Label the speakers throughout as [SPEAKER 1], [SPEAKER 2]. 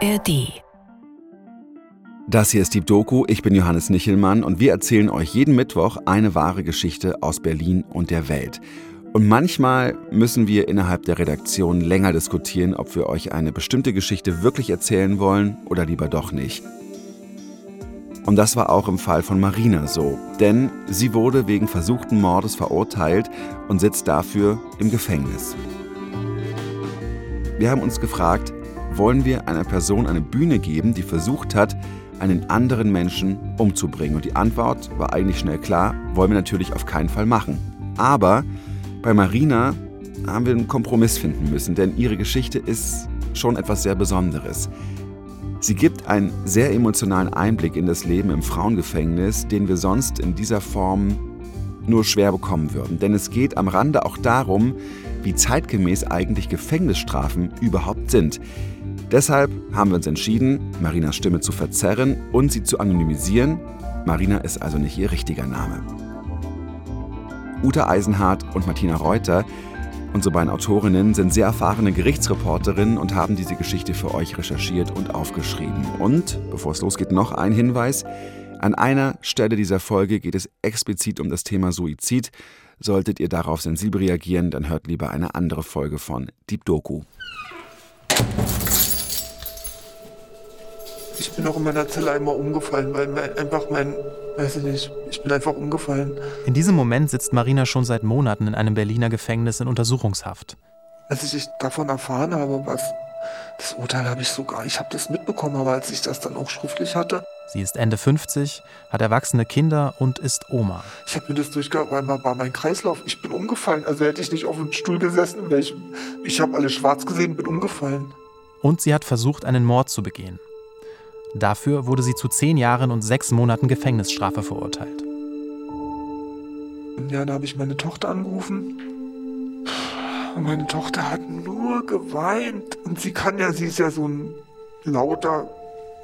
[SPEAKER 1] ARD.
[SPEAKER 2] Das hier ist Deep Doku, ich bin Johannes Nichelmann und wir erzählen euch jeden Mittwoch eine wahre Geschichte aus Berlin und der Welt. Und manchmal müssen wir innerhalb der Redaktion länger diskutieren, ob wir euch eine bestimmte Geschichte wirklich erzählen wollen oder lieber doch nicht. Und das war auch im Fall von Marina so, denn sie wurde wegen versuchten Mordes verurteilt und sitzt dafür im Gefängnis. Wir haben uns gefragt, wollen wir einer Person eine Bühne geben, die versucht hat, einen anderen Menschen umzubringen? Und die Antwort war eigentlich schnell klar, wollen wir natürlich auf keinen Fall machen. Aber bei Marina haben wir einen Kompromiss finden müssen, denn ihre Geschichte ist schon etwas sehr Besonderes. Sie gibt einen sehr emotionalen Einblick in das Leben im Frauengefängnis, den wir sonst in dieser Form nur schwer bekommen würden. Denn es geht am Rande auch darum, wie zeitgemäß eigentlich Gefängnisstrafen überhaupt sind. Deshalb haben wir uns entschieden, Marinas Stimme zu verzerren und sie zu anonymisieren. Marina ist also nicht ihr richtiger Name. Uta Eisenhardt und Martina Reuter, unsere beiden Autorinnen, sind sehr erfahrene Gerichtsreporterinnen und haben diese Geschichte für euch recherchiert und aufgeschrieben. Und, bevor es losgeht, noch ein Hinweis. An einer Stelle dieser Folge geht es explizit um das Thema Suizid. Solltet ihr darauf sensibel reagieren, dann hört lieber eine andere Folge von Deep Doku.
[SPEAKER 3] Ich bin auch in meiner Zelle einmal umgefallen, weil mein, einfach mein, weiß ich nicht, ich bin einfach umgefallen.
[SPEAKER 4] In diesem Moment sitzt Marina schon seit Monaten in einem Berliner Gefängnis in Untersuchungshaft.
[SPEAKER 3] Als ich davon erfahren habe, was das Urteil habe ich sogar, ich habe das mitbekommen, aber als ich das dann auch schriftlich hatte.
[SPEAKER 4] Sie ist Ende 50, hat erwachsene Kinder und ist Oma.
[SPEAKER 3] Ich habe mir das durchgehabt, einmal war mein Kreislauf, ich bin umgefallen. Also hätte ich nicht auf dem Stuhl gesessen, ich, ich habe alles schwarz gesehen, bin umgefallen.
[SPEAKER 4] Und sie hat versucht, einen Mord zu begehen. Dafür wurde sie zu zehn Jahren und sechs Monaten Gefängnisstrafe verurteilt.
[SPEAKER 3] Ja, da habe ich meine Tochter angerufen. Und meine Tochter hat nur geweint. Und sie kann ja, sie ist ja so ein lauter,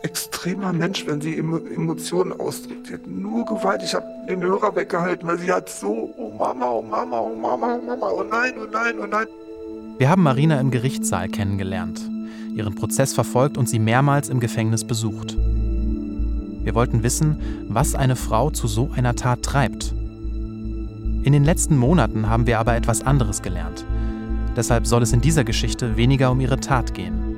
[SPEAKER 3] extremer Mensch, wenn sie Emotionen ausdrückt. Sie hat nur geweint. Ich habe den Hörer weggehalten, weil sie hat so, oh Mama, oh Mama, oh Mama, oh Mama, oh nein, oh nein, oh nein.
[SPEAKER 4] Wir haben Marina im Gerichtssaal kennengelernt ihren Prozess verfolgt und sie mehrmals im Gefängnis besucht. Wir wollten wissen, was eine Frau zu so einer Tat treibt. In den letzten Monaten haben wir aber etwas anderes gelernt. Deshalb soll es in dieser Geschichte weniger um ihre Tat gehen.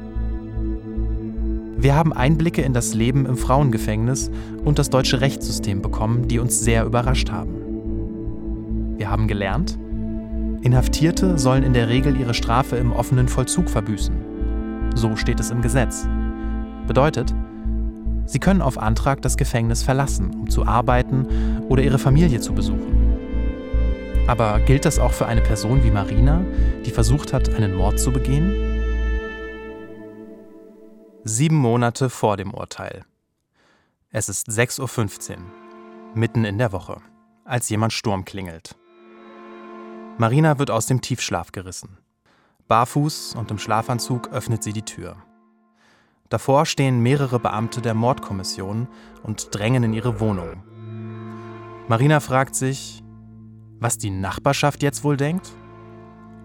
[SPEAKER 4] Wir haben Einblicke in das Leben im Frauengefängnis und das deutsche Rechtssystem bekommen, die uns sehr überrascht haben. Wir haben gelernt, Inhaftierte sollen in der Regel ihre Strafe im offenen Vollzug verbüßen. So steht es im Gesetz. Bedeutet, sie können auf Antrag das Gefängnis verlassen, um zu arbeiten oder ihre Familie zu besuchen. Aber gilt das auch für eine Person wie Marina, die versucht hat, einen Mord zu begehen? Sieben Monate vor dem Urteil. Es ist 6.15 Uhr, mitten in der Woche, als jemand Sturm klingelt. Marina wird aus dem Tiefschlaf gerissen. Barfuß und im Schlafanzug öffnet sie die Tür. Davor stehen mehrere Beamte der Mordkommission und drängen in ihre Wohnung. Marina fragt sich, was die Nachbarschaft jetzt wohl denkt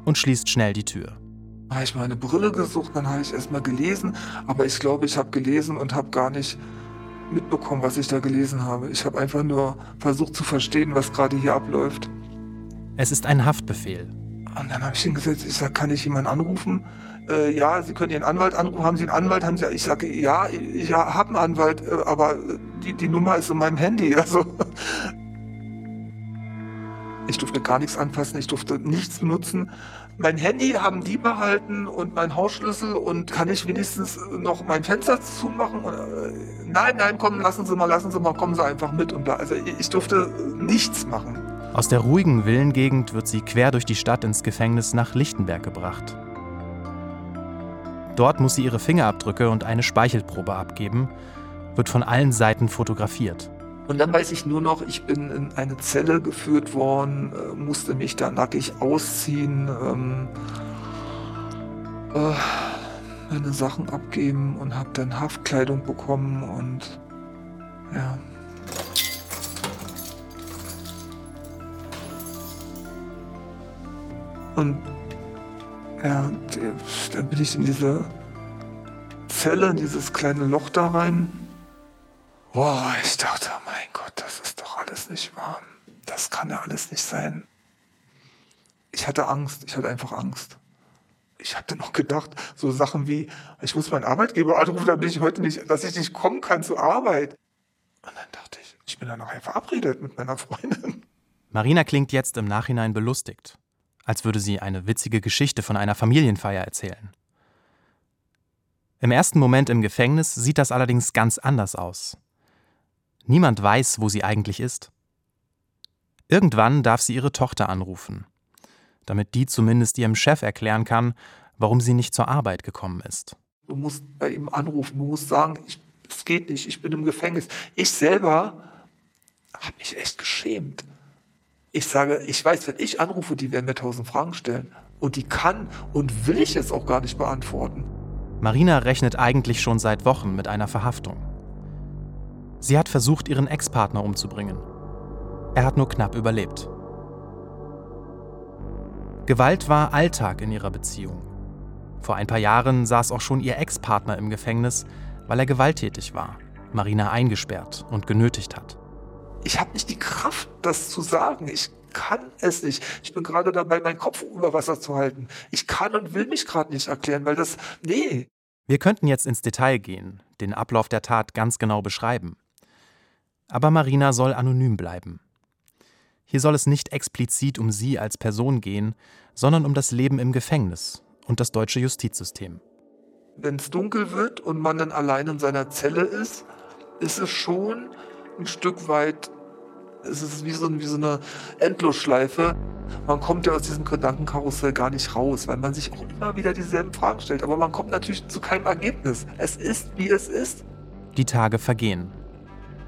[SPEAKER 4] und schließt schnell die Tür.
[SPEAKER 3] Habe ich meine Brille gesucht, dann habe ich erstmal gelesen, aber ich glaube, ich habe gelesen und habe gar nicht mitbekommen, was ich da gelesen habe. Ich habe einfach nur versucht zu verstehen, was gerade hier abläuft.
[SPEAKER 4] Es ist ein Haftbefehl,
[SPEAKER 3] und dann habe ich hingesetzt, ich sage, kann ich jemanden anrufen? Äh, ja, Sie können Ihren Anwalt anrufen. Haben Sie einen Anwalt? Haben Sie, ich sage, ja, ich habe einen Anwalt, äh, aber die, die Nummer ist in meinem Handy. Also ich durfte gar nichts anfassen, ich durfte nichts nutzen. Mein Handy haben die behalten und mein Hausschlüssel und kann ich wenigstens noch mein Fenster zumachen? Äh, nein, nein, komm, lassen Sie mal, lassen Sie mal, kommen Sie einfach mit. Und da, also ich durfte nichts machen.
[SPEAKER 4] Aus der ruhigen Villengegend wird sie quer durch die Stadt ins Gefängnis nach Lichtenberg gebracht. Dort muss sie ihre Fingerabdrücke und eine Speichelprobe abgeben, wird von allen Seiten fotografiert.
[SPEAKER 3] Und dann weiß ich nur noch, ich bin in eine Zelle geführt worden, äh, musste mich da nackig ausziehen, ähm, äh, meine Sachen abgeben und habe dann Haftkleidung bekommen und ja. Und ja, dann bin ich in diese Zelle, in dieses kleine Loch da rein. Boah, ich dachte, mein Gott, das ist doch alles nicht wahr. Das kann ja alles nicht sein. Ich hatte Angst, ich hatte einfach Angst. Ich hatte noch gedacht, so Sachen wie, ich muss meinen Arbeitgeber anrufen, damit ich heute nicht, dass ich nicht kommen kann zur Arbeit. Und dann dachte ich, ich bin dann nachher verabredet mit meiner Freundin.
[SPEAKER 4] Marina klingt jetzt im Nachhinein belustigt, als würde sie eine witzige Geschichte von einer Familienfeier erzählen. Im ersten Moment im Gefängnis sieht das allerdings ganz anders aus. Niemand weiß, wo sie eigentlich ist. Irgendwann darf sie ihre Tochter anrufen, damit die zumindest ihrem Chef erklären kann, warum sie nicht zur Arbeit gekommen ist.
[SPEAKER 3] Du musst bei ihm anrufen, du musst sagen, es geht nicht, ich bin im Gefängnis. Ich selber habe mich echt geschämt. Ich sage, ich weiß, wenn ich anrufe, die werden mir tausend Fragen stellen. Und die kann und will ich jetzt auch gar nicht beantworten.
[SPEAKER 4] Marina rechnet eigentlich schon seit Wochen mit einer Verhaftung. Sie hat versucht, ihren Ex-Partner umzubringen. Er hat nur knapp überlebt. Gewalt war Alltag in ihrer Beziehung. Vor ein paar Jahren saß auch schon ihr Ex-Partner im Gefängnis, weil er gewalttätig war, Marina eingesperrt und genötigt hat
[SPEAKER 3] ich habe nicht die Kraft, das zu sagen. Ich kann es nicht. Ich bin gerade dabei, meinen Kopf über Wasser zu halten. Ich kann und will mich gerade nicht erklären, weil das, nee.
[SPEAKER 4] Wir könnten jetzt ins Detail gehen, den Ablauf der Tat ganz genau beschreiben. Aber Marina soll anonym bleiben. Hier soll es nicht explizit um sie als Person gehen, sondern um das Leben im Gefängnis und das deutsche Justizsystem.
[SPEAKER 3] Wenn es dunkel wird und man dann allein in seiner Zelle ist, ist es schon ein Stück weit, es ist wie so, wie so eine Endlosschleife. Man kommt ja aus diesem Gedankenkarussell gar nicht raus, weil man sich auch immer wieder dieselben Fragen stellt. Aber man kommt natürlich zu keinem Ergebnis. Es ist, wie es ist.
[SPEAKER 4] Die Tage vergehen.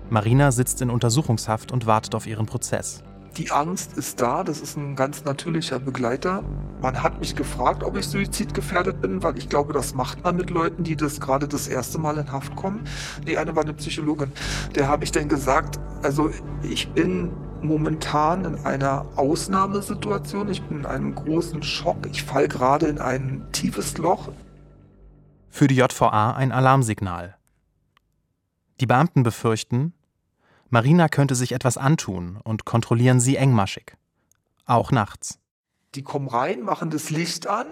[SPEAKER 4] Marina sitzt in Untersuchungshaft und wartet auf ihren Prozess.
[SPEAKER 3] Die Angst ist da, das ist ein ganz natürlicher Begleiter. Man hat mich gefragt, ob ich suizidgefährdet bin, weil ich glaube, das macht man mit Leuten, die das gerade das erste Mal in Haft kommen. Die eine war eine Psychologin. Der habe ich dann gesagt, also ich bin momentan in einer Ausnahmesituation. Ich bin in einem großen Schock. Ich falle gerade in ein tiefes Loch.
[SPEAKER 4] Für die JVA ein Alarmsignal. Die Beamten befürchten, Marina könnte sich etwas antun und kontrollieren sie engmaschig. Auch nachts.
[SPEAKER 3] Die kommen rein, machen das Licht an,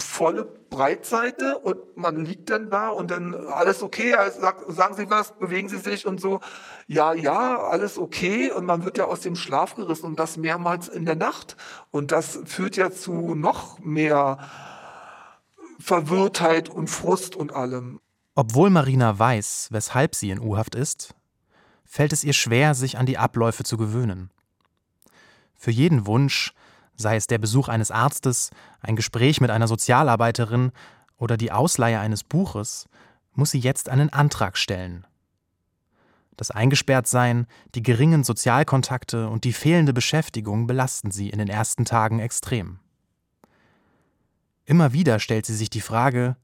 [SPEAKER 3] volle Breitseite und man liegt dann da und dann alles okay, also sagen Sie was, bewegen Sie sich und so. Ja, ja, alles okay und man wird ja aus dem Schlaf gerissen und das mehrmals in der Nacht und das führt ja zu noch mehr Verwirrtheit und Frust und allem.
[SPEAKER 4] Obwohl Marina weiß, weshalb sie in U-Haft ist, fällt es ihr schwer, sich an die Abläufe zu gewöhnen. Für jeden Wunsch, sei es der Besuch eines Arztes, ein Gespräch mit einer Sozialarbeiterin oder die Ausleihe eines Buches, muss sie jetzt einen Antrag stellen. Das Eingesperrtsein, die geringen Sozialkontakte und die fehlende Beschäftigung belasten sie in den ersten Tagen extrem. Immer wieder stellt sie sich die Frage,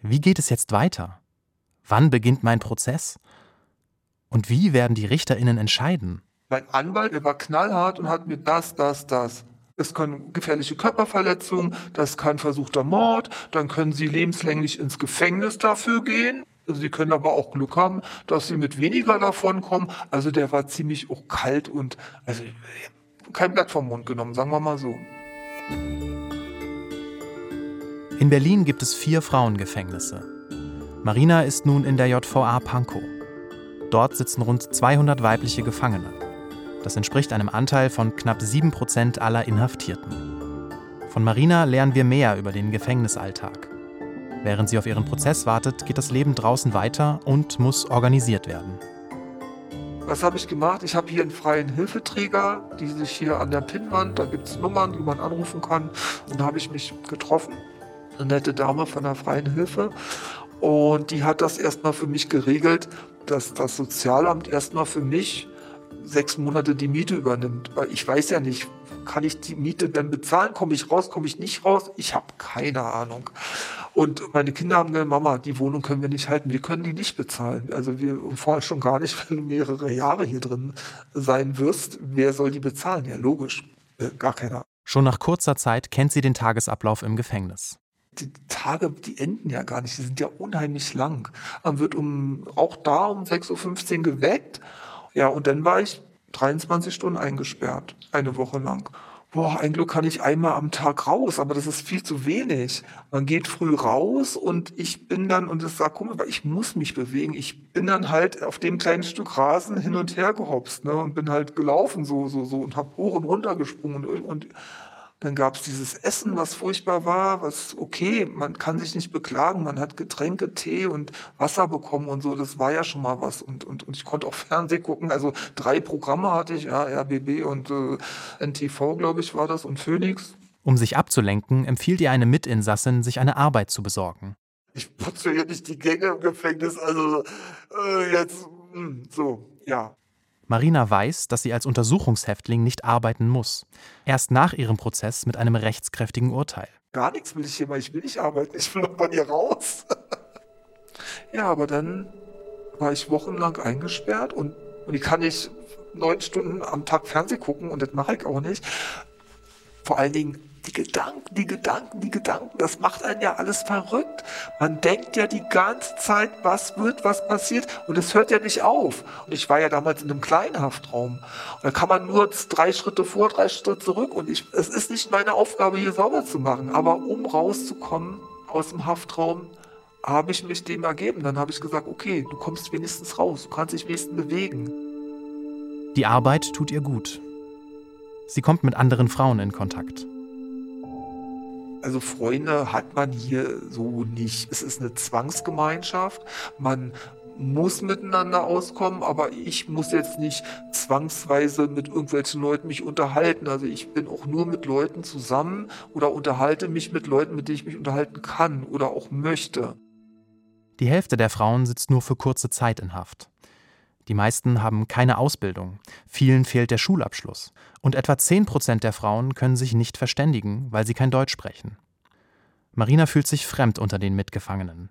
[SPEAKER 4] wie geht es jetzt weiter? Wann beginnt mein Prozess? Und wie werden die RichterInnen entscheiden?
[SPEAKER 3] Mein Anwalt, der war knallhart und hat mir das, das, das. Es kann gefährliche Körperverletzung, das kann versuchter Mord, dann können Sie lebenslänglich ins Gefängnis dafür gehen. Sie können aber auch Glück haben, dass Sie mit weniger davon kommen. Also der war ziemlich auch kalt und also kein Blatt vom Mund genommen, sagen wir mal so.
[SPEAKER 4] In Berlin gibt es vier Frauengefängnisse. Marina ist nun in der JVA Pankow. Dort sitzen rund 200 weibliche Gefangene. Das entspricht einem Anteil von knapp 7% aller Inhaftierten. Von Marina lernen wir mehr über den Gefängnisalltag. Während sie auf ihren Prozess wartet, geht das Leben draußen weiter und muss organisiert werden.
[SPEAKER 3] Was habe ich gemacht? Ich habe hier einen freien Hilfeträger, die sich hier an der Pinnwand, da gibt es Nummern, die man anrufen kann. Und da habe ich mich getroffen. Eine nette Dame von der freien Hilfe. Und die hat das erstmal für mich geregelt, dass das Sozialamt erstmal für mich sechs Monate die Miete übernimmt. Weil ich weiß ja nicht, kann ich die Miete denn bezahlen? Komme ich raus? Komme ich nicht raus? Ich habe keine Ahnung. Und meine Kinder haben gesagt, Mama, die Wohnung können wir nicht halten. Wir können die nicht bezahlen. Also wir vorher schon gar nicht, wenn du mehrere Jahre hier drin sein wirst. Wer soll die bezahlen? Ja, logisch. Äh, gar keiner.
[SPEAKER 4] Schon nach kurzer Zeit kennt sie den Tagesablauf im Gefängnis.
[SPEAKER 3] Die Tage, die enden ja gar nicht, die sind ja unheimlich lang. Man wird um, auch da um 6.15 Uhr geweckt. Ja, und dann war ich 23 Stunden eingesperrt, eine Woche lang boah, ein Glück kann ich einmal am Tag raus, aber das ist viel zu wenig. Man geht früh raus und ich bin dann, und das sagt, mal, weil ich muss mich bewegen. Ich bin dann halt auf dem kleinen Stück Rasen hin und her gehopst, ne, und bin halt gelaufen so, so, so und hab hoch und runter gesprungen und, und dann gab es dieses Essen, was furchtbar war, was okay, man kann sich nicht beklagen, man hat Getränke, Tee und Wasser bekommen und so, das war ja schon mal was. Und, und, und ich konnte auch Fernsehen gucken, also drei Programme hatte ich, ja, RBB und äh, NTV, glaube ich, war das und Phoenix.
[SPEAKER 4] Um sich abzulenken, empfiehlt ihr eine Mitinsassin, sich eine Arbeit zu besorgen.
[SPEAKER 3] Ich putze hier nicht die Gänge im Gefängnis, also äh, jetzt, mh, hm, so, ja.
[SPEAKER 4] Marina weiß, dass sie als Untersuchungshäftling nicht arbeiten muss. Erst nach ihrem Prozess mit einem rechtskräftigen Urteil.
[SPEAKER 3] Gar nichts will ich hier ich will nicht arbeiten, ich will von hier raus. ja, aber dann war ich wochenlang eingesperrt und, und ich kann nicht neun Stunden am Tag Fernsehen gucken und das mache ich auch nicht. Vor allen Dingen die Gedanken, die Gedanken, die Gedanken, das macht einen ja alles verrückt. Man denkt ja die ganze Zeit, was wird, was passiert und es hört ja nicht auf. Und ich war ja damals in einem kleinen Haftraum. Und da kann man nur drei Schritte vor, drei Schritte zurück und ich, es ist nicht meine Aufgabe, hier sauber zu machen. Aber um rauszukommen aus dem Haftraum, habe ich mich dem ergeben. Dann habe ich gesagt, okay, du kommst wenigstens raus, du kannst dich wenigstens bewegen.
[SPEAKER 4] Die Arbeit tut ihr gut. Sie kommt mit anderen Frauen in Kontakt.
[SPEAKER 3] Also Freunde hat man hier so nicht. Es ist eine Zwangsgemeinschaft. Man muss miteinander auskommen, aber ich muss jetzt nicht zwangsweise mit irgendwelchen Leuten mich unterhalten. Also ich bin auch nur mit Leuten zusammen oder unterhalte mich mit Leuten, mit denen ich mich unterhalten kann oder auch möchte.
[SPEAKER 4] Die Hälfte der Frauen sitzt nur für kurze Zeit in Haft. Die meisten haben keine Ausbildung, vielen fehlt der Schulabschluss und etwa 10 Prozent der Frauen können sich nicht verständigen, weil sie kein Deutsch sprechen. Marina fühlt sich fremd unter den Mitgefangenen.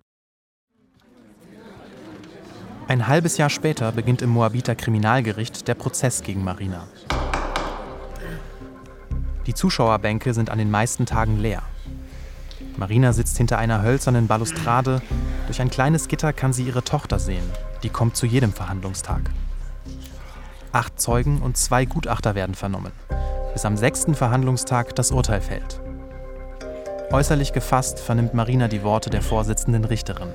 [SPEAKER 4] Ein halbes Jahr später beginnt im Moabiter Kriminalgericht der Prozess gegen Marina. Die Zuschauerbänke sind an den meisten Tagen leer. Marina sitzt hinter einer hölzernen Balustrade. Durch ein kleines Gitter kann sie ihre Tochter sehen, die kommt zu jedem Verhandlungstag. Acht Zeugen und zwei Gutachter werden vernommen, bis am sechsten Verhandlungstag das Urteil fällt. Äußerlich gefasst vernimmt Marina die Worte der vorsitzenden Richterin.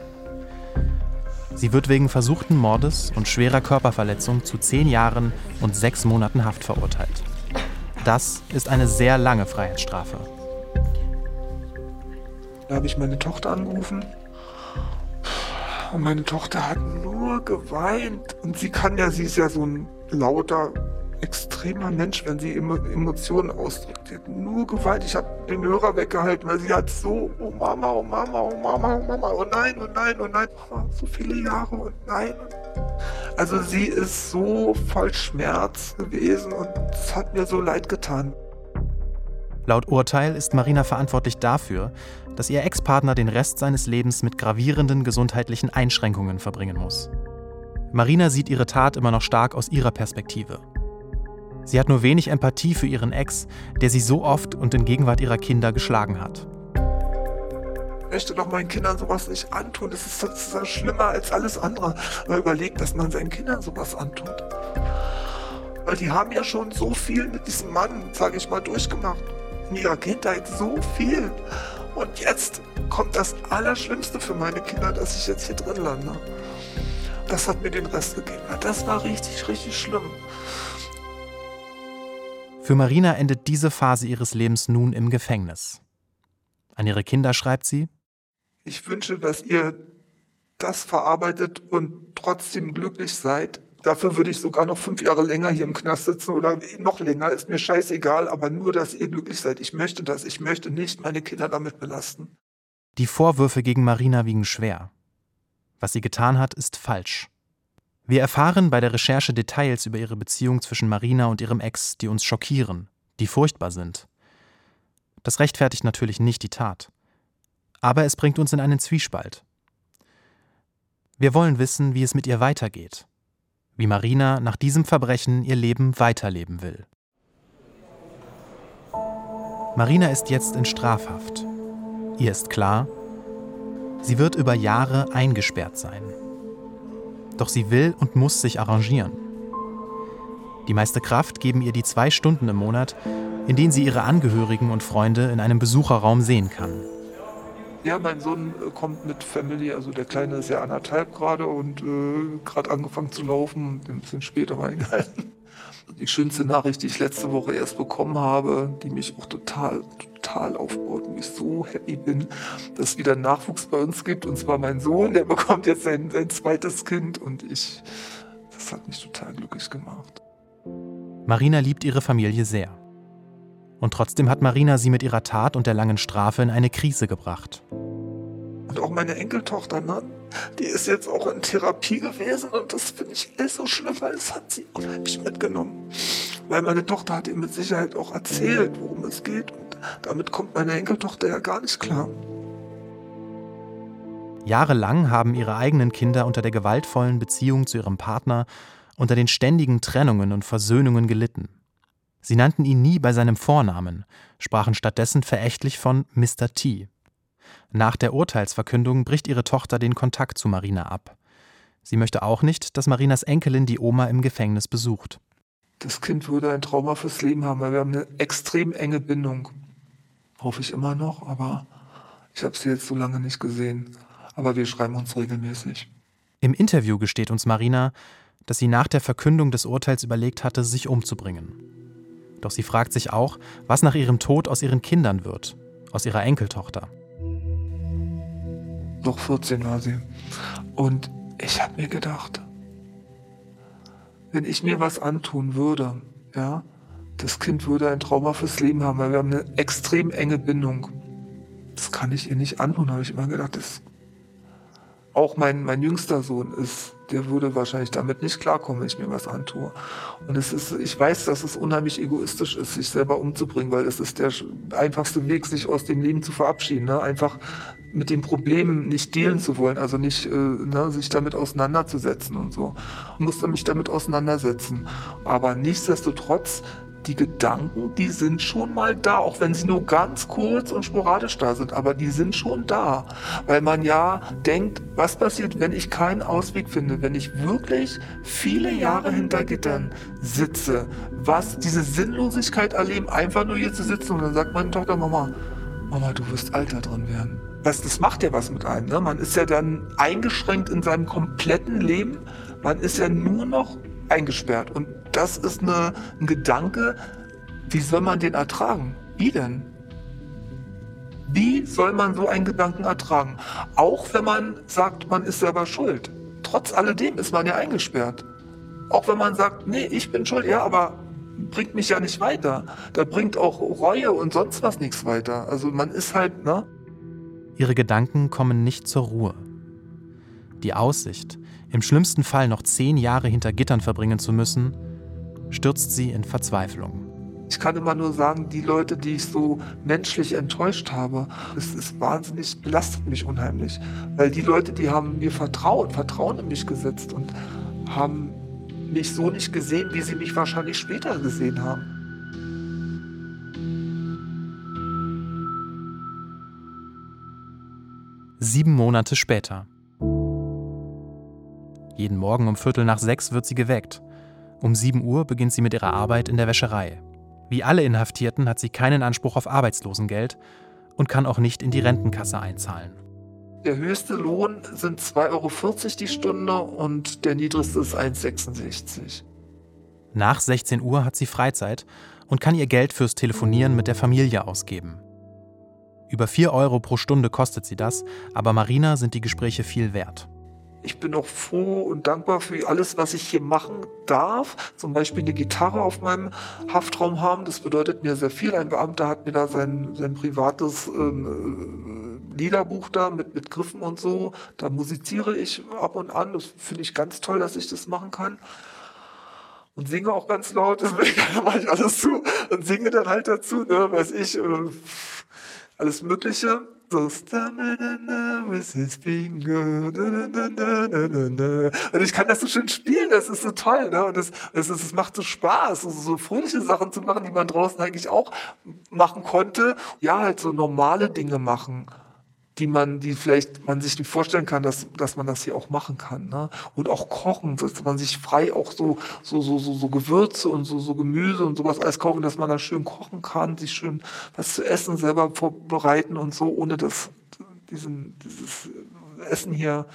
[SPEAKER 4] Sie wird wegen versuchten Mordes und schwerer Körperverletzung zu zehn Jahren und sechs Monaten Haft verurteilt. Das ist eine sehr lange Freiheitsstrafe.
[SPEAKER 3] Da habe ich meine Tochter angerufen und meine Tochter hat nur geweint. Und sie kann ja, sie ist ja so ein lauter, extremer Mensch, wenn sie Emotionen ausdrückt. Sie hat nur geweint. Ich habe den Hörer weggehalten, weil sie hat so, oh Mama, oh Mama, oh Mama, oh Mama, oh nein, oh nein, oh nein, oh, so viele Jahre und nein. Also sie ist so voll Schmerz gewesen und es hat mir so leid getan.
[SPEAKER 4] Laut Urteil ist Marina verantwortlich dafür, dass ihr Ex-Partner den Rest seines Lebens mit gravierenden gesundheitlichen Einschränkungen verbringen muss. Marina sieht ihre Tat immer noch stark aus ihrer Perspektive. Sie hat nur wenig Empathie für ihren Ex, der sie so oft und in Gegenwart ihrer Kinder geschlagen hat.
[SPEAKER 3] Ich möchte doch meinen Kindern sowas nicht antun. Das ist, ist schlimmer als alles andere. Man überlegt, dass man seinen Kindern sowas antut. Weil die haben ja schon so viel mit diesem Mann, sage ich mal, durchgemacht. In ihrer Kindheit so viel. Und jetzt kommt das Allerschlimmste für meine Kinder, dass ich jetzt hier drin lande. Das hat mir den Rest gegeben. Das war richtig, richtig schlimm.
[SPEAKER 4] Für Marina endet diese Phase ihres Lebens nun im Gefängnis. An ihre Kinder schreibt sie:
[SPEAKER 3] Ich wünsche, dass ihr das verarbeitet und trotzdem glücklich seid. Dafür würde ich sogar noch fünf Jahre länger hier im Knast sitzen oder noch länger, ist mir scheißegal, aber nur, dass ihr glücklich seid. Ich möchte das, ich möchte nicht meine Kinder damit belasten.
[SPEAKER 4] Die Vorwürfe gegen Marina wiegen schwer. Was sie getan hat, ist falsch. Wir erfahren bei der Recherche Details über ihre Beziehung zwischen Marina und ihrem Ex, die uns schockieren, die furchtbar sind. Das rechtfertigt natürlich nicht die Tat. Aber es bringt uns in einen Zwiespalt. Wir wollen wissen, wie es mit ihr weitergeht wie Marina nach diesem Verbrechen ihr Leben weiterleben will. Marina ist jetzt in Strafhaft. Ihr ist klar, sie wird über Jahre eingesperrt sein. Doch sie will und muss sich arrangieren. Die meiste Kraft geben ihr die zwei Stunden im Monat, in denen sie ihre Angehörigen und Freunde in einem Besucherraum sehen kann.
[SPEAKER 3] Ja, mein Sohn äh, kommt mit Family, also der Kleine ist ja anderthalb gerade und äh, gerade angefangen zu laufen, ein bisschen später reingehalten. Die schönste Nachricht, die ich letzte Woche erst bekommen habe, die mich auch total, total aufbaut und ich so happy bin, dass es wieder Nachwuchs bei uns gibt. Und zwar mein Sohn, der bekommt jetzt sein, sein zweites Kind und ich, das hat mich total glücklich gemacht.
[SPEAKER 4] Marina liebt ihre Familie sehr. Und trotzdem hat Marina sie mit ihrer Tat und der langen Strafe in eine Krise gebracht.
[SPEAKER 3] Und auch meine Enkeltochter, ne? die ist jetzt auch in Therapie gewesen und das finde ich alles so schlimm, weil es hat sie unheimlich mitgenommen. Weil meine Tochter hat ihr mit Sicherheit auch erzählt, worum es geht und damit kommt meine Enkeltochter ja gar nicht klar.
[SPEAKER 4] Jahrelang haben ihre eigenen Kinder unter der gewaltvollen Beziehung zu ihrem Partner, unter den ständigen Trennungen und Versöhnungen gelitten. Sie nannten ihn nie bei seinem Vornamen, sprachen stattdessen verächtlich von Mr. T. Nach der Urteilsverkündung bricht ihre Tochter den Kontakt zu Marina ab. Sie möchte auch nicht, dass Marinas Enkelin die Oma im Gefängnis besucht.
[SPEAKER 3] Das Kind würde ein Trauma fürs Leben haben, weil wir haben eine extrem enge Bindung. Hoffe ich immer noch, aber ich habe sie jetzt so lange nicht gesehen. Aber wir schreiben uns regelmäßig.
[SPEAKER 4] Im Interview gesteht uns Marina, dass sie nach der Verkündung des Urteils überlegt hatte, sich umzubringen. Doch sie fragt sich auch, was nach ihrem Tod aus ihren Kindern wird, aus ihrer Enkeltochter.
[SPEAKER 3] Noch 14 war sie. Und ich habe mir gedacht, wenn ich mir was antun würde, ja, das Kind würde ein Trauma fürs Leben haben, weil wir haben eine extrem enge Bindung. Das kann ich ihr nicht antun, habe ich immer gedacht. Das auch mein, mein jüngster Sohn ist, der würde wahrscheinlich damit nicht klarkommen, wenn ich mir was antue. Und es ist, ich weiß, dass es unheimlich egoistisch ist, sich selber umzubringen, weil es ist der einfachste Weg, sich aus dem Leben zu verabschieden. Ne? Einfach mit den Problemen nicht dealen zu wollen, also nicht äh, ne, sich damit auseinanderzusetzen und so. Ich musste mich damit auseinandersetzen. Aber nichtsdestotrotz die Gedanken, die sind schon mal da, auch wenn sie nur ganz kurz und sporadisch da sind, aber die sind schon da, weil man ja denkt, was passiert, wenn ich keinen Ausweg finde, wenn ich wirklich viele Jahre hinter Gittern sitze, was diese Sinnlosigkeit erleben, einfach nur hier zu sitzen und dann sagt meine Tochter, Mama, Mama, du wirst alter drin werden. Das, das macht ja was mit einem. Ne? Man ist ja dann eingeschränkt in seinem kompletten Leben. Man ist ja nur noch eingesperrt. Und das ist eine, ein Gedanke, wie soll man den ertragen? Wie denn? Wie soll man so einen Gedanken ertragen? Auch wenn man sagt, man ist selber schuld. Trotz alledem ist man ja eingesperrt. Auch wenn man sagt, nee, ich bin schuld, ja, aber bringt mich ja nicht weiter. Da bringt auch Reue und sonst was nichts weiter. Also man ist halt, ne?
[SPEAKER 4] Ihre Gedanken kommen nicht zur Ruhe. Die Aussicht, im schlimmsten Fall noch zehn Jahre hinter Gittern verbringen zu müssen, stürzt sie in Verzweiflung.
[SPEAKER 3] Ich kann immer nur sagen, die Leute, die ich so menschlich enttäuscht habe, es ist wahnsinnig, belastet mich unheimlich. Weil die Leute, die haben mir vertraut, Vertrauen in mich gesetzt und haben mich so nicht gesehen, wie sie mich wahrscheinlich später gesehen haben.
[SPEAKER 4] Sieben Monate später. Jeden Morgen um Viertel nach sechs wird sie geweckt. Um 7 Uhr beginnt sie mit ihrer Arbeit in der Wäscherei. Wie alle Inhaftierten hat sie keinen Anspruch auf Arbeitslosengeld und kann auch nicht in die Rentenkasse einzahlen.
[SPEAKER 3] Der höchste Lohn sind 2,40 Euro die Stunde und der niedrigste ist 1,66.
[SPEAKER 4] Nach 16 Uhr hat sie Freizeit und kann ihr Geld fürs Telefonieren mit der Familie ausgeben. Über 4 Euro pro Stunde kostet sie das, aber Marina sind die Gespräche viel wert
[SPEAKER 3] ich bin auch froh und dankbar für alles, was ich hier machen darf. Zum Beispiel eine Gitarre auf meinem Haftraum haben. Das bedeutet mir sehr viel. Ein Beamter hat mir da sein, sein privates ähm, äh, Liederbuch da mit, mit Griffen und so. Da musiziere ich ab und an. Das finde ich ganz toll, dass ich das machen kann. Und singe auch ganz laut, deswegen mache ich alles zu und singe dann halt dazu, ne, weiß ich, äh, alles Mögliche. Und ich kann das so schön spielen, das ist so toll, ne? Und das, ist, das macht so Spaß, so, so fröhliche Sachen zu machen, die man draußen eigentlich auch machen konnte. Ja, halt so normale Dinge machen. Die man, die vielleicht man sich nicht vorstellen kann, dass, dass man das hier auch machen kann. Ne? Und auch kochen, dass man sich frei auch so, so, so, so, so Gewürze und so, so Gemüse und sowas alles kaufen, dass man dann schön kochen kann, sich schön was zu essen selber vorbereiten und so, ohne das, diesen, dieses Essen hier.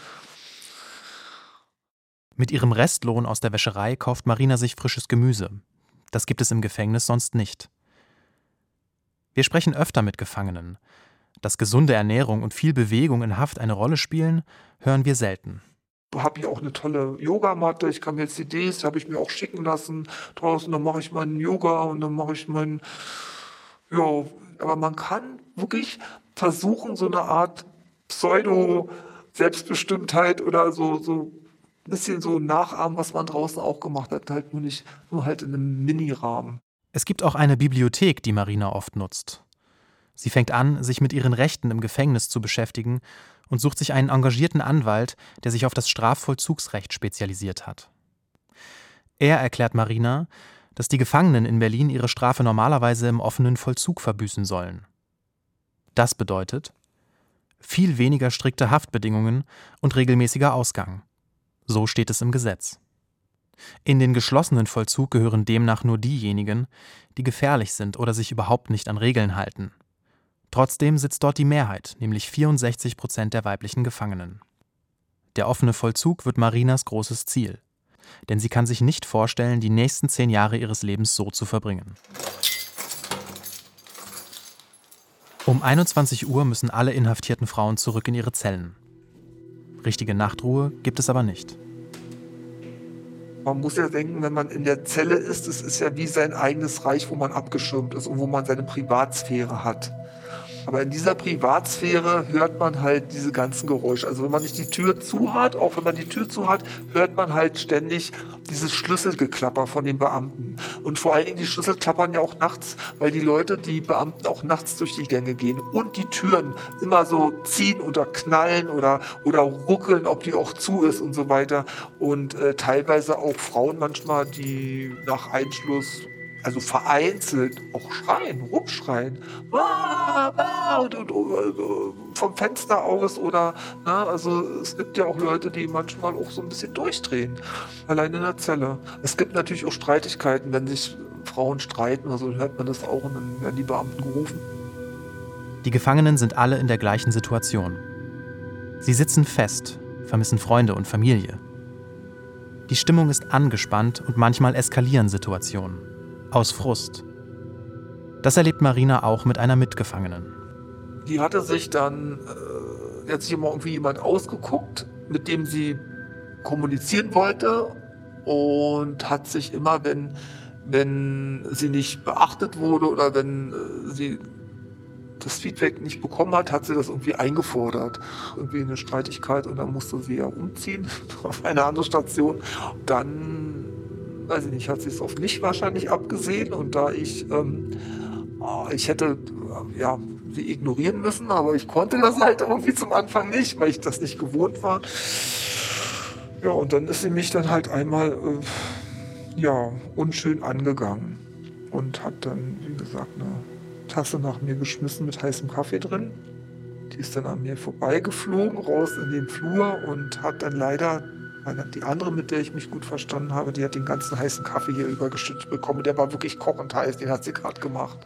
[SPEAKER 4] Mit ihrem Restlohn aus der Wäscherei kauft Marina sich frisches Gemüse. Das gibt es im Gefängnis sonst nicht. Wir sprechen öfter mit Gefangenen. Dass gesunde Ernährung und viel Bewegung in Haft eine Rolle spielen, hören wir selten.
[SPEAKER 3] Ich habe hier auch eine tolle Yogamatte. Ich kann mir CDs, habe ich mir auch schicken lassen draußen. Dann mache ich meinen Yoga und dann mache ich meinen. Ja, aber man kann wirklich versuchen, so eine Art Pseudo-Selbstbestimmtheit oder so, so ein bisschen so nachahmen, was man draußen auch gemacht hat, halt nur nicht, nur halt in einem Mini-Rahmen.
[SPEAKER 4] Es gibt auch eine Bibliothek, die Marina oft nutzt. Sie fängt an, sich mit ihren Rechten im Gefängnis zu beschäftigen und sucht sich einen engagierten Anwalt, der sich auf das Strafvollzugsrecht spezialisiert hat. Er erklärt Marina, dass die Gefangenen in Berlin ihre Strafe normalerweise im offenen Vollzug verbüßen sollen. Das bedeutet viel weniger strikte Haftbedingungen und regelmäßiger Ausgang. So steht es im Gesetz. In den geschlossenen Vollzug gehören demnach nur diejenigen, die gefährlich sind oder sich überhaupt nicht an Regeln halten. Trotzdem sitzt dort die Mehrheit, nämlich 64 Prozent der weiblichen Gefangenen. Der offene Vollzug wird Marinas großes Ziel. Denn sie kann sich nicht vorstellen, die nächsten zehn Jahre ihres Lebens so zu verbringen. Um 21 Uhr müssen alle inhaftierten Frauen zurück in ihre Zellen. Richtige Nachtruhe gibt es aber nicht.
[SPEAKER 3] Man muss ja denken, wenn man in der Zelle ist, es ist ja wie sein eigenes Reich, wo man abgeschirmt ist und wo man seine Privatsphäre hat. Aber in dieser Privatsphäre hört man halt diese ganzen Geräusche. Also wenn man nicht die Tür zu hat, auch wenn man die Tür zu hat, hört man halt ständig dieses Schlüsselgeklapper von den Beamten. Und vor allen Dingen die Schlüssel klappern ja auch nachts, weil die Leute, die Beamten auch nachts durch die Gänge gehen und die Türen immer so ziehen oder knallen oder, oder ruckeln, ob die auch zu ist und so weiter. Und äh, teilweise auch Frauen manchmal, die nach Einschluss also vereinzelt auch schreien, rumschreien, und, und, und, vom Fenster aus oder, na, also es gibt ja auch Leute, die manchmal auch so ein bisschen durchdrehen, allein in der Zelle. Es gibt natürlich auch Streitigkeiten, wenn sich Frauen streiten, also hört man das auch und dann werden die Beamten gerufen.
[SPEAKER 4] Die Gefangenen sind alle in der gleichen Situation. Sie sitzen fest, vermissen Freunde und Familie. Die Stimmung ist angespannt und manchmal eskalieren Situationen aus Frust. Das erlebt Marina auch mit einer Mitgefangenen.
[SPEAKER 3] Die hatte sich dann, äh, hat sich immer irgendwie jemand ausgeguckt, mit dem sie kommunizieren wollte und hat sich immer, wenn, wenn sie nicht beachtet wurde oder wenn äh, sie das Feedback nicht bekommen hat, hat sie das irgendwie eingefordert. Irgendwie eine Streitigkeit und dann musste sie ja umziehen auf eine andere Station. Dann weiß ich nicht, hat sie es auf mich wahrscheinlich abgesehen und da ich, ähm, oh, ich hätte, ja, sie ignorieren müssen, aber ich konnte das halt irgendwie zum Anfang nicht, weil ich das nicht gewohnt war. Ja, und dann ist sie mich dann halt einmal, äh, ja, unschön angegangen und hat dann, wie gesagt, eine Tasse nach mir geschmissen mit heißem Kaffee drin. Die ist dann an mir vorbeigeflogen, raus in den Flur und hat dann leider die andere, mit der ich mich gut verstanden habe, die hat den ganzen heißen Kaffee hier übergeschüttet bekommen. Der war wirklich kochend heiß, den hat sie gerade gemacht.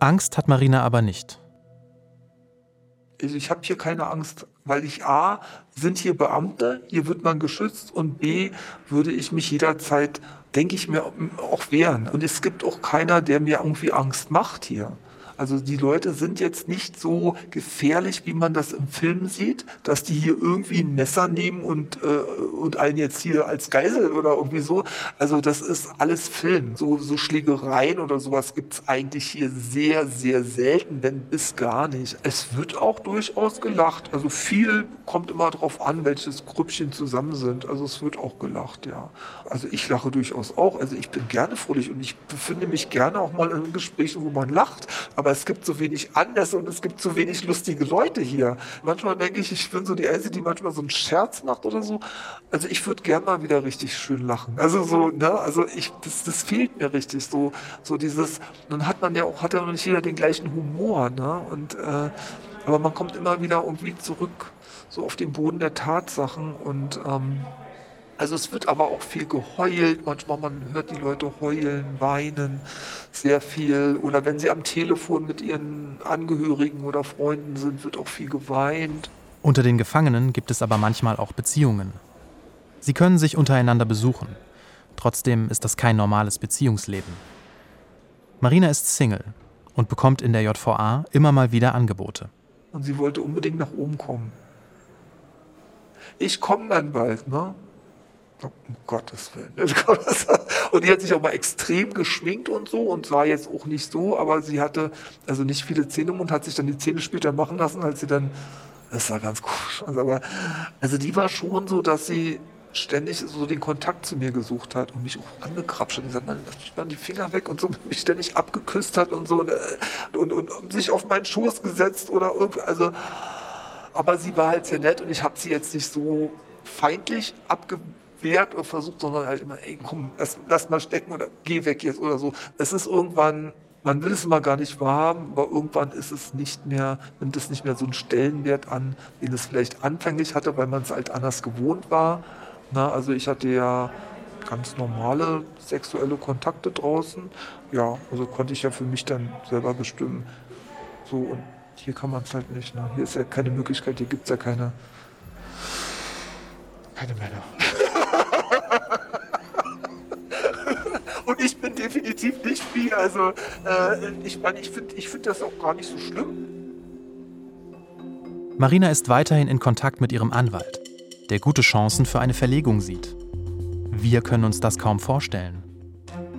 [SPEAKER 4] Angst hat Marina aber nicht.
[SPEAKER 3] Also ich habe hier keine Angst, weil ich A, sind hier Beamte, hier wird man geschützt und B, würde ich mich jederzeit, denke ich mir, auch wehren. Und es gibt auch keiner, der mir irgendwie Angst macht hier. Also die Leute sind jetzt nicht so gefährlich, wie man das im Film sieht, dass die hier irgendwie ein Messer nehmen und, äh, und einen jetzt hier als Geisel oder irgendwie so. Also das ist alles Film. So, so Schlägereien oder sowas gibt's eigentlich hier sehr, sehr selten, wenn bis gar nicht. Es wird auch durchaus gelacht. Also viel kommt immer darauf an, welches Grüppchen zusammen sind. Also es wird auch gelacht, ja. Also ich lache durchaus auch. Also ich bin gerne fröhlich und ich befinde mich gerne auch mal in Gesprächen, wo man lacht. Aber aber es gibt so wenig Anlässe und es gibt so wenig lustige Leute hier. Manchmal denke ich, ich bin so die Einzige, die manchmal so einen Scherz macht oder so. Also ich würde gerne mal wieder richtig schön lachen. Also so, ne, also ich, das, das fehlt mir richtig. So, so dieses, dann hat man ja auch, hat ja noch nicht jeder den gleichen Humor, ne? Und äh, aber man kommt immer wieder irgendwie zurück, so auf den Boden der Tatsachen und ähm, also es wird aber auch viel geheult, manchmal man hört die Leute heulen, weinen sehr viel oder wenn sie am Telefon mit ihren Angehörigen oder Freunden sind, wird auch viel geweint.
[SPEAKER 4] Unter den Gefangenen gibt es aber manchmal auch Beziehungen. Sie können sich untereinander besuchen. Trotzdem ist das kein normales Beziehungsleben. Marina ist Single und bekommt in der JVA immer mal wieder Angebote.
[SPEAKER 3] Und sie wollte unbedingt nach oben kommen. Ich komme dann bald, ne? Um Gottes Willen. Und die hat sich auch mal extrem geschminkt und so und sah jetzt auch nicht so, aber sie hatte also nicht viele Zähne und hat sich dann die Zähne später machen lassen, als sie dann, das war ganz komisch. Also, aber, also die war schon so, dass sie ständig so den Kontakt zu mir gesucht hat und mich auch angekrapscht hat und gesagt, lass mich mal die Finger weg und so mich ständig abgeküsst hat und so und, und, und, und sich auf meinen Schoß gesetzt oder irgendwie, also aber sie war halt sehr nett und ich habe sie jetzt nicht so feindlich abgewehrt wert oder versucht, sondern halt immer, ey, komm, lass, lass mal stecken oder geh weg jetzt oder so. Es ist irgendwann, man will es immer gar nicht wahrhaben, aber irgendwann ist es nicht mehr, nimmt es nicht mehr so einen Stellenwert an, den es vielleicht anfänglich hatte, weil man es halt anders gewohnt war. Na, also ich hatte ja ganz normale sexuelle Kontakte draußen. Ja, also konnte ich ja für mich dann selber bestimmen. So, und hier kann man es halt nicht. Ne? Hier ist ja keine Möglichkeit, hier gibt es ja keine, keine Männer. Und ich bin definitiv nicht wie, also äh, ich meine, ich finde ich find das auch gar nicht so schlimm.
[SPEAKER 4] Marina ist weiterhin in Kontakt mit ihrem Anwalt, der gute Chancen für eine Verlegung sieht. Wir können uns das kaum vorstellen.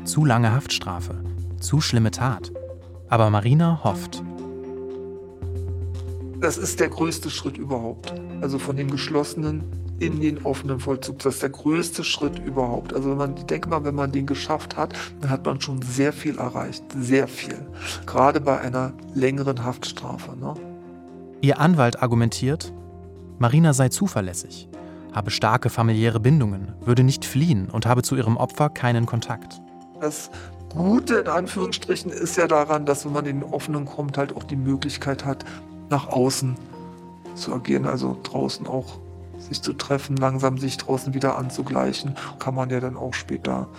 [SPEAKER 4] Zu lange Haftstrafe, zu schlimme Tat. Aber Marina hofft.
[SPEAKER 3] Das ist der größte Schritt überhaupt. Also von dem geschlossenen in den offenen Vollzug. Das ist der größte Schritt überhaupt. Also wenn man, ich denke mal, wenn man den geschafft hat, dann hat man schon sehr viel erreicht. Sehr viel. Gerade bei einer längeren Haftstrafe. Ne?
[SPEAKER 4] Ihr Anwalt argumentiert, Marina sei zuverlässig, habe starke familiäre Bindungen, würde nicht fliehen und habe zu ihrem Opfer keinen Kontakt.
[SPEAKER 3] Das Gute in Anführungsstrichen ist ja daran, dass wenn man in den offenen kommt, halt auch die Möglichkeit hat, nach außen zu agieren, also draußen auch sich zu treffen, langsam sich draußen wieder anzugleichen, kann man ja dann auch später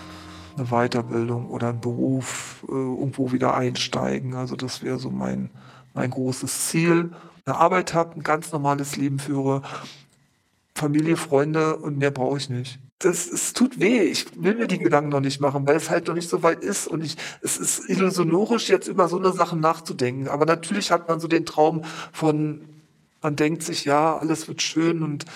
[SPEAKER 3] eine Weiterbildung oder einen Beruf äh, irgendwo wieder einsteigen. Also das wäre so mein, mein großes Ziel. Eine Arbeit habe, ein ganz normales Leben führe, Familie, Freunde und mehr brauche ich nicht. Das, es tut weh. Ich will mir die Gedanken noch nicht machen, weil es halt noch nicht so weit ist. Und ich, es ist illusionorisch, jetzt über so eine Sache nachzudenken. Aber natürlich hat man so den Traum von, man denkt sich, ja, alles wird schön und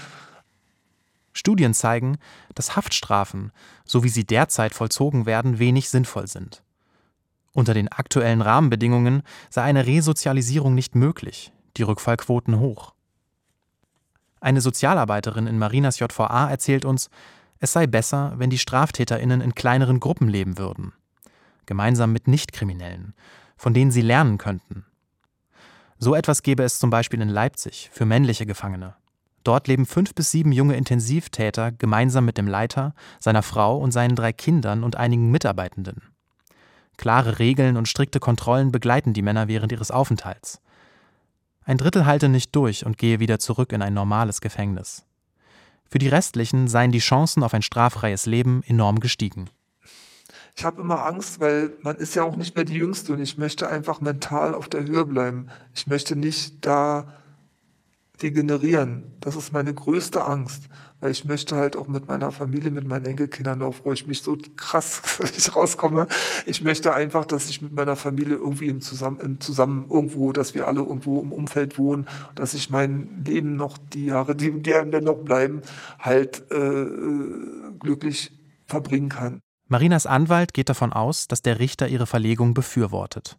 [SPEAKER 4] Studien zeigen, dass Haftstrafen, so wie sie derzeit vollzogen werden, wenig sinnvoll sind. Unter den aktuellen Rahmenbedingungen sei eine Resozialisierung nicht möglich, die Rückfallquoten hoch. Eine Sozialarbeiterin in Marinas JVA erzählt uns, es sei besser, wenn die Straftäterinnen in kleineren Gruppen leben würden, gemeinsam mit Nichtkriminellen, von denen sie lernen könnten. So etwas gäbe es zum Beispiel in Leipzig für männliche Gefangene. Dort leben fünf bis sieben junge Intensivtäter gemeinsam mit dem Leiter, seiner Frau und seinen drei Kindern und einigen Mitarbeitenden. Klare Regeln und strikte Kontrollen begleiten die Männer während ihres Aufenthalts. Ein Drittel halte nicht durch und gehe wieder zurück in ein normales Gefängnis. Für die restlichen seien die Chancen auf ein straffreies Leben enorm gestiegen.
[SPEAKER 3] Ich habe immer Angst, weil man ist ja auch nicht mehr die Jüngste und ich möchte einfach mental auf der Höhe bleiben. Ich möchte nicht da degenerieren. Das ist meine größte Angst, weil ich möchte halt auch mit meiner Familie, mit meinen Enkelkindern, darauf freue ich mich so krass, ich rauskomme. Ich möchte einfach, dass ich mit meiner Familie irgendwie im zusammen, im zusammen irgendwo, dass wir alle irgendwo im Umfeld wohnen, dass ich mein Leben noch die Jahre, die, die dann noch bleiben, halt äh, glücklich verbringen kann.
[SPEAKER 4] Marinas Anwalt geht davon aus, dass der Richter ihre Verlegung befürwortet.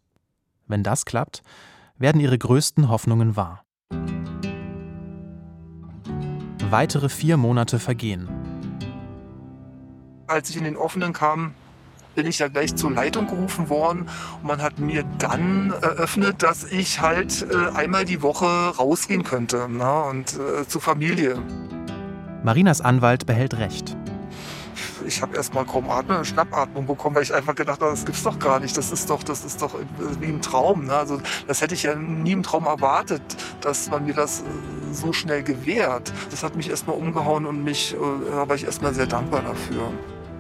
[SPEAKER 4] Wenn das klappt, werden ihre größten Hoffnungen wahr. Weitere vier Monate vergehen.
[SPEAKER 3] Als ich in den offenen kam, bin ich ja gleich zur Leitung gerufen worden und man hat mir dann eröffnet, dass ich halt äh, einmal die Woche rausgehen könnte ne? und äh, zur Familie.
[SPEAKER 4] Marinas Anwalt behält Recht.
[SPEAKER 3] Ich habe erstmal kaum Atmen, Schnappatmung bekommen, weil ich einfach gedacht habe, das gibt's doch gar nicht. Das ist doch, das ist doch wie im Traum. Ne? Also das hätte ich ja nie im Traum erwartet, dass man mir das äh, so schnell gewährt. Das hat mich erstmal umgehauen und mich, äh, da war ich erstmal sehr dankbar dafür.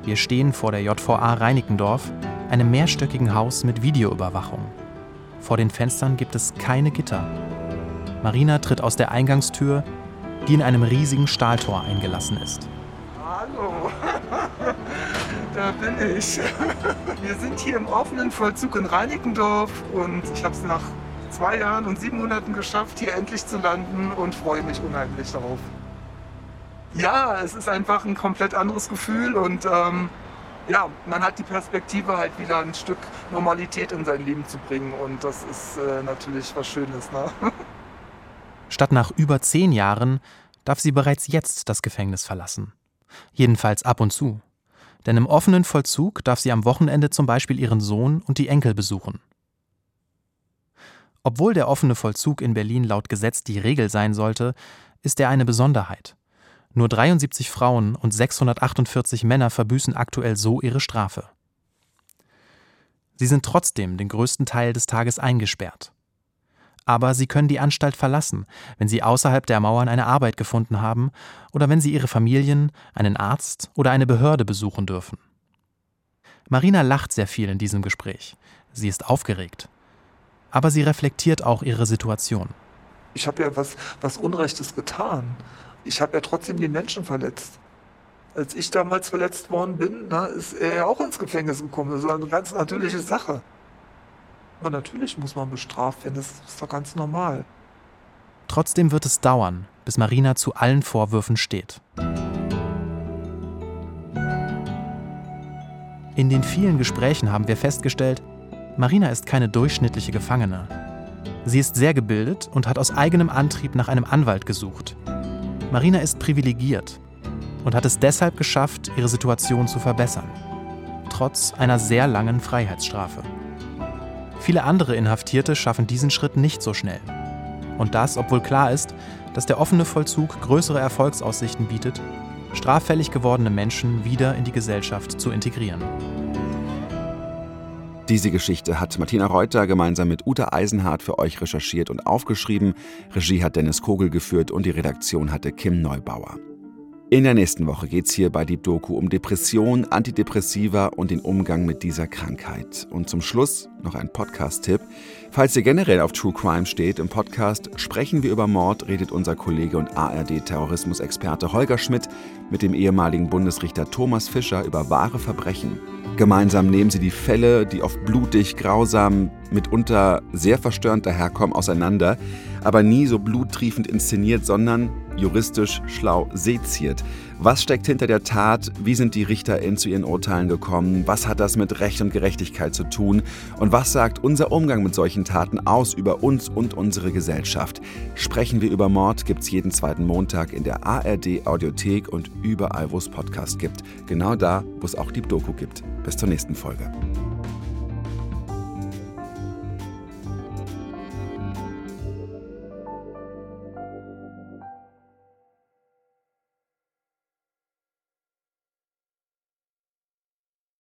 [SPEAKER 4] Wir stehen vor der JVA Reinickendorf, einem mehrstöckigen Haus mit Videoüberwachung. Vor den Fenstern gibt es keine Gitter. Marina tritt aus der Eingangstür, die in einem riesigen Stahltor eingelassen ist.
[SPEAKER 3] Hallo, da bin ich. Wir sind hier im offenen Vollzug in Reinickendorf und ich habe es nach zwei Jahren und sieben Monaten geschafft, hier endlich zu landen und freue mich unheimlich darauf ja, es ist einfach ein komplett anderes Gefühl und ähm, ja, man hat die Perspektive halt wieder ein Stück Normalität in sein Leben zu bringen und das ist äh, natürlich was Schönes. Ne?
[SPEAKER 4] Statt nach über zehn Jahren darf sie bereits jetzt das Gefängnis verlassen. Jedenfalls ab und zu. Denn im offenen Vollzug darf sie am Wochenende zum Beispiel ihren Sohn und die Enkel besuchen. Obwohl der offene Vollzug in Berlin laut Gesetz die Regel sein sollte, ist er eine Besonderheit. Nur 73 Frauen und 648 Männer verbüßen aktuell so ihre Strafe. Sie sind trotzdem den größten Teil des Tages eingesperrt. Aber sie können die Anstalt verlassen, wenn sie außerhalb der Mauern eine Arbeit gefunden haben oder wenn sie ihre Familien, einen Arzt oder eine Behörde besuchen dürfen. Marina lacht sehr viel in diesem Gespräch. Sie ist aufgeregt. Aber sie reflektiert auch ihre Situation.
[SPEAKER 3] Ich habe ja was, was Unrechtes getan ich habe ja trotzdem die Menschen verletzt. Als ich damals verletzt worden bin, na, ist er ja auch ins Gefängnis gekommen. Das ist eine ganz natürliche Sache. Aber natürlich muss man bestraft werden, das ist doch ganz normal.
[SPEAKER 4] Trotzdem wird es dauern, bis Marina zu allen Vorwürfen steht. In den vielen Gesprächen haben wir festgestellt, Marina ist keine durchschnittliche Gefangene. Sie ist sehr gebildet und hat aus eigenem Antrieb nach einem Anwalt gesucht. Marina ist privilegiert und hat es deshalb geschafft, ihre Situation zu verbessern, trotz einer sehr langen Freiheitsstrafe. Viele andere Inhaftierte schaffen diesen Schritt nicht so schnell. Und das, obwohl klar ist, dass der offene Vollzug größere Erfolgsaussichten bietet, straffällig gewordene Menschen wieder in die Gesellschaft zu integrieren.
[SPEAKER 2] Diese Geschichte hat Martina Reuter gemeinsam mit Uta Eisenhardt für euch recherchiert und aufgeschrieben. Regie hat Dennis Kogel geführt und die Redaktion hatte Kim Neubauer. In der nächsten Woche geht es hier bei Deep Doku um Depression, Antidepressiva und den Umgang mit dieser Krankheit. Und zum Schluss noch ein Podcast-Tipp. Falls ihr generell auf True Crime steht, im Podcast Sprechen wir über Mord redet unser Kollege und ARD-Terrorismusexperte Holger Schmidt mit dem ehemaligen Bundesrichter Thomas Fischer über wahre Verbrechen. Gemeinsam nehmen sie die Fälle, die oft blutig, grausam, mitunter sehr verstörend daherkommen, auseinander, aber nie so bluttriefend inszeniert, sondern juristisch schlau seziert. Was steckt hinter der Tat? Wie sind die RichterInnen zu ihren Urteilen gekommen? Was hat das mit Recht und Gerechtigkeit zu tun? Und was sagt unser Umgang mit solchen Taten aus über uns und unsere Gesellschaft? Sprechen wir über Mord gibt es jeden zweiten Montag in der ARD Audiothek und überall, wo es Podcasts gibt. Genau da, wo es auch die Doku gibt. Bis zur nächsten Folge.